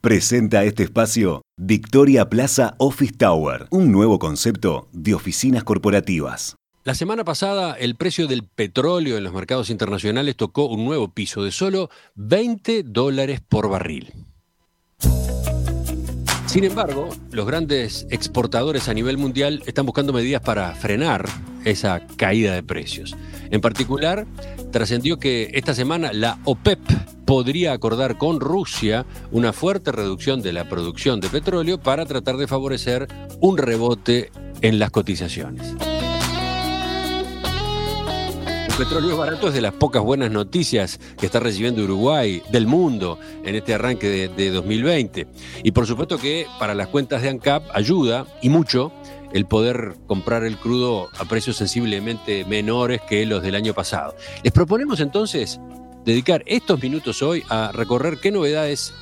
Presenta este espacio Victoria Plaza Office Tower, un nuevo concepto de oficinas corporativas. La semana pasada el precio del petróleo en los mercados internacionales tocó un nuevo piso de solo 20 dólares por barril. Sin embargo, los grandes exportadores a nivel mundial están buscando medidas para frenar esa caída de precios. En particular, trascendió que esta semana la OPEP podría acordar con Rusia una fuerte reducción de la producción de petróleo para tratar de favorecer un rebote en las cotizaciones petróleo barato es de las pocas buenas noticias que está recibiendo Uruguay, del mundo, en este arranque de, 2020. Y por supuesto que para las cuentas de ANCAP ayuda, y mucho, el poder comprar el crudo a precios sensiblemente menores que los del año pasado. Les proponemos entonces dedicar estos minutos hoy a recorrer qué novedades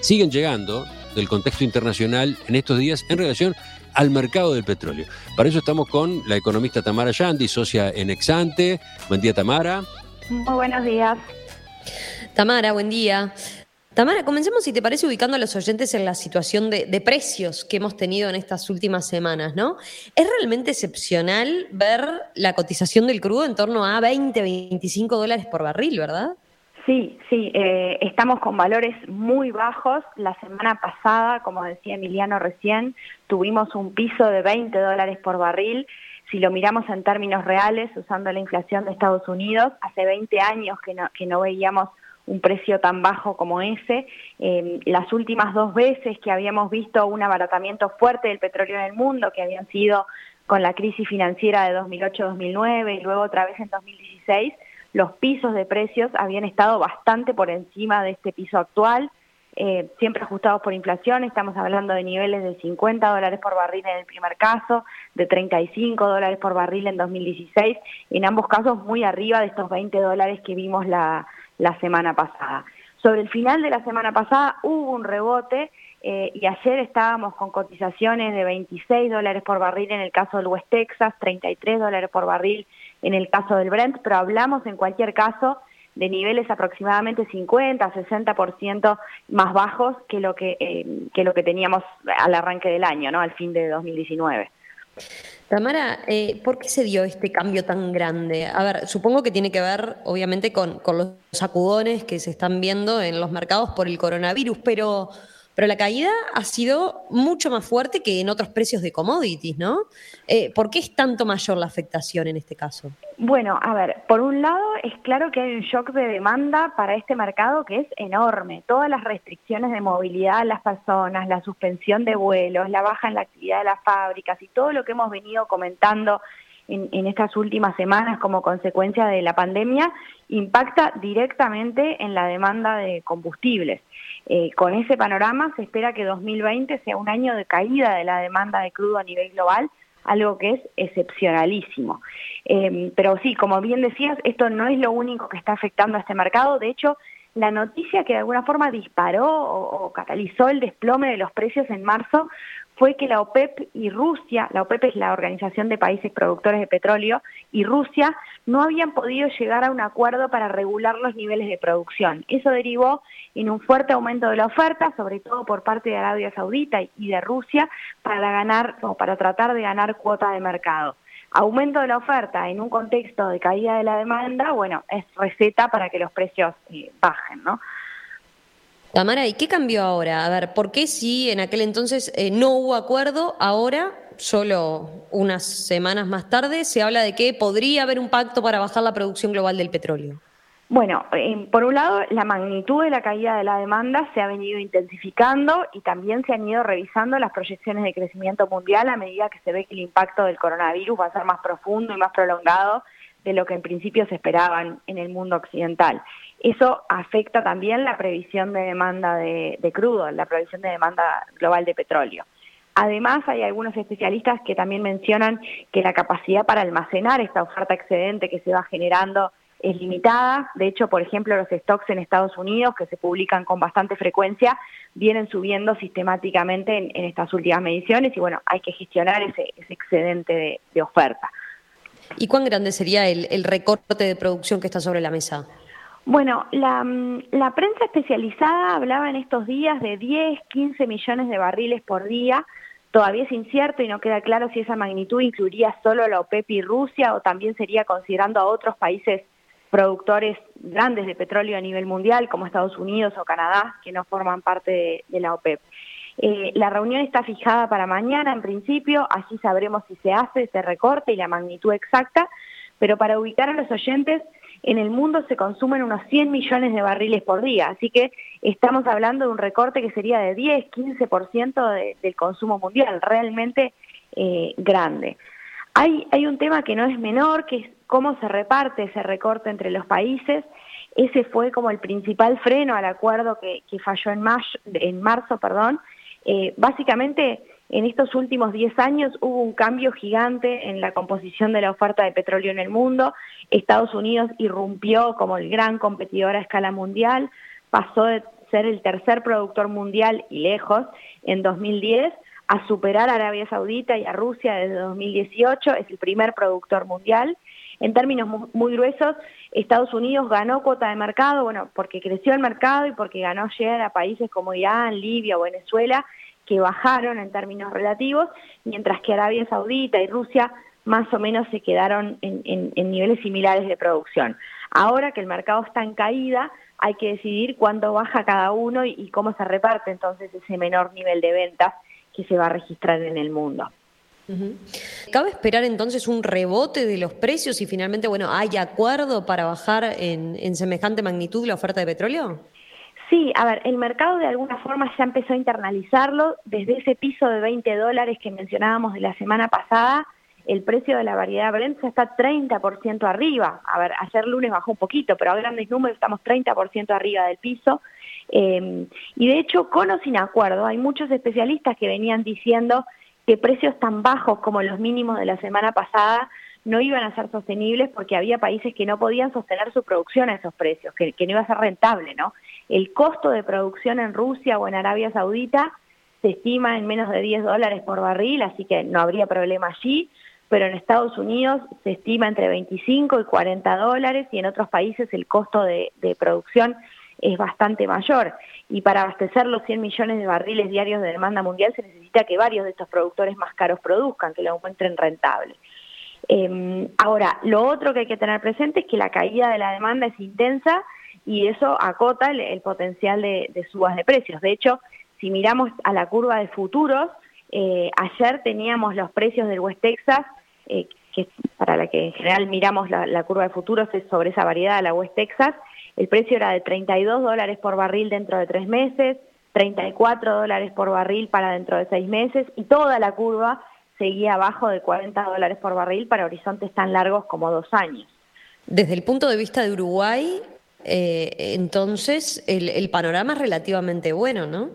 siguen llegando del contexto internacional en estos días en relación al mercado del petróleo. Para eso estamos con la economista Tamara Yandi, socia en Exante. Buen día, Tamara. Muy buenos días. Tamara, buen día. Tamara, comencemos, si te parece, ubicando a los oyentes en la situación de, precios que hemos tenido en estas últimas semanas, ¿no? ¿Es realmente excepcional ver la cotización del crudo en torno a 20, 25 dólares por barril, verdad? Sí, sí, eh, estamos con valores muy bajos. La semana pasada, como decía Emiliano recién, tuvimos un piso de 20 dólares por barril. Si lo miramos en términos reales, usando la inflación de Estados Unidos, hace 20 años que no, que no veíamos un precio tan bajo como ese. Eh, las últimas dos veces que habíamos visto un abaratamiento fuerte del petróleo en el mundo, que habían sido con la crisis financiera de 2008-2009 y luego otra vez en 2016, los pisos de precios habían estado bastante por encima de este piso actual, eh, siempre ajustados por inflación, estamos hablando de niveles de 50 dólares por barril en el primer caso, de 35 dólares por barril en 2016, en ambos casos muy arriba de estos 20 dólares que vimos la, semana pasada. Sobre el final de la semana pasada hubo un rebote eh, y ayer estábamos con cotizaciones de 26 dólares por barril en el caso del West Texas, 33 dólares por barril en el caso del Brent, pero hablamos en cualquier caso de niveles aproximadamente 50, 60% más bajos que lo que, eh, que lo que teníamos al arranque del año, ¿no? al fin de 2019. Tamara, eh, ¿por qué se dio este cambio tan grande? A ver, supongo que tiene que ver, obviamente, con, con los sacudones que se están viendo en los mercados por el coronavirus, pero pero la caída ha sido mucho más fuerte que en otros precios de commodities, ¿no? Eh, ¿Por qué es tanto mayor la afectación en este caso? Bueno, a ver, por un lado es claro que hay un shock de demanda para este mercado que es enorme. Todas las restricciones de movilidad a las personas, la suspensión de vuelos, la baja en la actividad de las fábricas y todo lo que hemos venido comentando en, estas últimas semanas como consecuencia de la pandemia impacta directamente en la demanda de combustibles. Eh, con ese panorama se espera que 2020 sea un año de caída de la demanda de crudo a nivel global, algo que es excepcionalísimo. Eh, pero sí, como bien decías, esto no es lo único que está afectando a este mercado. De hecho, la noticia que de alguna forma disparó o, catalizó el desplome de los precios en marzo fue que la OPEP y Rusia, la OPEP es la Organización de Países Productores de Petróleo, y Rusia no habían podido llegar a un acuerdo para regular los niveles de producción. Eso derivó en un fuerte aumento de la oferta, sobre todo por parte de Arabia Saudita y de Rusia, para ganar o para tratar de ganar cuota de mercado aumento de la oferta en un contexto de caída de la demanda, bueno, es receta para que los precios eh, bajen, ¿no? Tamara, ¿y qué cambió ahora? A ver, ¿por qué si en aquel entonces eh, no hubo acuerdo, ahora, solo unas semanas más tarde, se habla de que podría haber un pacto para bajar la producción global del petróleo? Bueno, eh, por un lado, la magnitud de la caída de la demanda se ha venido intensificando y también se han ido revisando las proyecciones de crecimiento mundial a medida que se ve que el impacto del coronavirus va a ser más profundo y más prolongado de lo que en principio se esperaban en el mundo occidental. Eso afecta también la previsión de demanda de, crudo, la previsión de demanda global de petróleo. Además, hay algunos especialistas que también mencionan que la capacidad para almacenar esta oferta excedente que se va generando es limitada. De hecho, por ejemplo, los stocks en Estados Unidos, que se publican con bastante frecuencia, vienen subiendo sistemáticamente en, estas últimas mediciones y bueno, hay que gestionar ese, excedente de, oferta. ¿Y cuán grande sería el, recorte de producción que está sobre la mesa? Bueno, la, mm, la, prensa especializada hablaba en estos días de 10, 15 millones de barriles por día. Todavía es incierto y no queda claro si esa magnitud incluiría solo la OPEP y Rusia o también sería considerando a otros países productores grandes de petróleo a nivel mundial, como Estados Unidos o Canadá, que no forman parte de, la OPEP. Eh, la reunión está fijada para mañana, en principio, allí sabremos si se hace ese recorte y la magnitud exacta, pero para ubicar a los oyentes, en el mundo se consumen unos 100 millones de barriles por día, así que estamos hablando de un recorte que sería de 10, 15% del consumo mundial, realmente eh, grande. Hay, hay un tema que no es menor, que es cómo se reparte ese recorte entre los países. Ese fue como el principal freno al acuerdo que, falló en, en marzo. Perdón. Eh, básicamente, en estos últimos 10 años hubo un cambio gigante en la composición de la oferta de petróleo en el mundo. Estados Unidos irrumpió como el gran competidor a escala mundial, pasó de ser el tercer productor mundial y lejos en 2010 a superar a Arabia Saudita y a Rusia desde 2018, es el primer productor mundial en términos muy gruesos, Estados Unidos ganó cuota de mercado, bueno, porque creció el mercado y porque ganó llegar a países como Irán, Libia Venezuela, que bajaron en términos relativos, mientras que Arabia Saudita y Rusia más o menos se quedaron en, niveles similares de producción. Ahora que el mercado está en caída, hay que decidir cuándo baja cada uno y cómo se reparte entonces ese menor nivel de ventas que se va a registrar en el mundo. ¿Cabe esperar entonces un rebote de los precios y finalmente, bueno, hay acuerdo para bajar en, semejante magnitud la oferta de petróleo? Sí, a ver, el mercado de alguna forma ya empezó a internalizarlo. Desde ese piso de 20 dólares que mencionábamos de la semana pasada, el precio de la variedad Brent ya está 30% arriba. A ver, ayer lunes bajó un poquito, pero a grandes números estamos 30% arriba del piso. Eh, y de hecho, con o sin acuerdo, hay muchos especialistas que venían diciendo que precios tan bajos como los mínimos de la semana pasada no iban a ser sostenibles porque había países que no podían sostener su producción a esos precios, que, no iba a ser rentable, ¿no? El costo de producción en Rusia o en Arabia Saudita se estima en menos de 10 dólares por barril, así que no habría problema allí, pero en Estados Unidos se estima entre 25 y 40 dólares y en otros países el costo de, de producción es bastante mayor. Y para abastecer los 100 millones de barriles diarios de demanda mundial se necesita que varios de estos productores más caros produzcan, que lo encuentren rentable. Em, ahora, lo otro que hay que tener presente es que la caída de la demanda es intensa y eso acota el, potencial de, subas de precios. De hecho, si miramos a la curva de futuros, eh, ayer teníamos los precios del West Texas, eh, que para la que en general miramos la, la curva de futuros es sobre esa variedad de la West Texas, el precio era de 32 dólares por barril dentro de tres meses, 34 dólares por barril para dentro de seis meses y toda la curva seguía abajo de 40 dólares por barril para horizontes tan largos como dos años. Desde el punto de vista de Uruguay, eh, entonces el panorama es relativamente bueno, ¿no?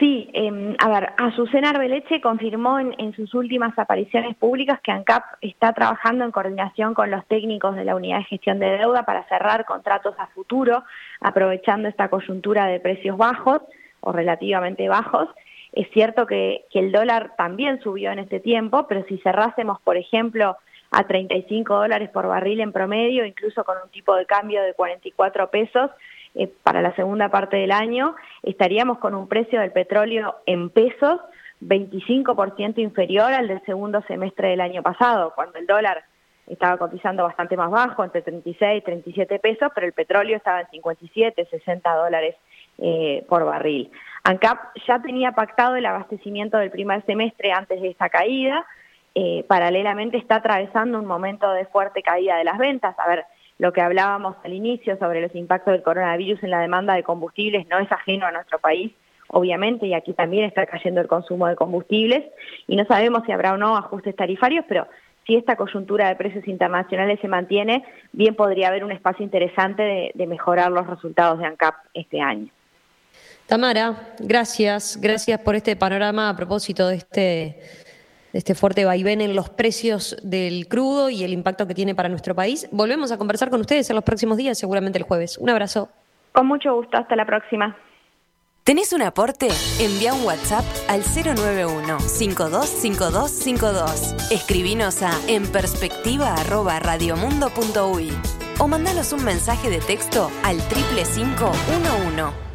Sí, eh, a ver, Azucena Arbeleche confirmó en, sus últimas apariciones públicas que ANCAP está trabajando en coordinación con los técnicos de la Unidad de Gestión de Deuda para cerrar contratos a futuro, aprovechando esta coyuntura de precios bajos o relativamente bajos. Es cierto que, el dólar también subió en este tiempo, pero si cerrásemos, por ejemplo, a 35 dólares por barril en promedio, incluso con un tipo de cambio de 44 pesos, eh, para la segunda parte del año, estaríamos con un precio del petróleo en pesos 25% inferior al del segundo semestre del año pasado, cuando el dólar estaba cotizando bastante más bajo, entre 36 y 37 pesos, pero el petróleo estaba en 57, 60 dólares eh, por barril. ANCAP ya tenía pactado el abastecimiento del primer semestre antes de esta caída, eh, paralelamente está atravesando un momento de fuerte caída de las ventas. A ver, lo que hablábamos al inicio sobre los impactos del coronavirus en la demanda de combustibles no es ajeno a nuestro país, obviamente, y aquí también está cayendo el consumo de combustibles, y no sabemos si habrá o no ajustes tarifarios, pero si esta coyuntura de precios internacionales se mantiene, bien podría haber un espacio interesante de, de mejorar los resultados de ANCAP este año. Tamara, gracias, gracias por este panorama a propósito de este este fuerte vaivén en los precios del crudo y el impacto que tiene para nuestro país. Volvemos a conversar con ustedes en los próximos días, seguramente el jueves. Un abrazo. Con mucho gusto, hasta la próxima. ¿Tenés un aporte? Envía un WhatsApp al 091-525252. Escribinos a enperspectiva.radiomundo.uy. o mandanos un mensaje de texto al 35511.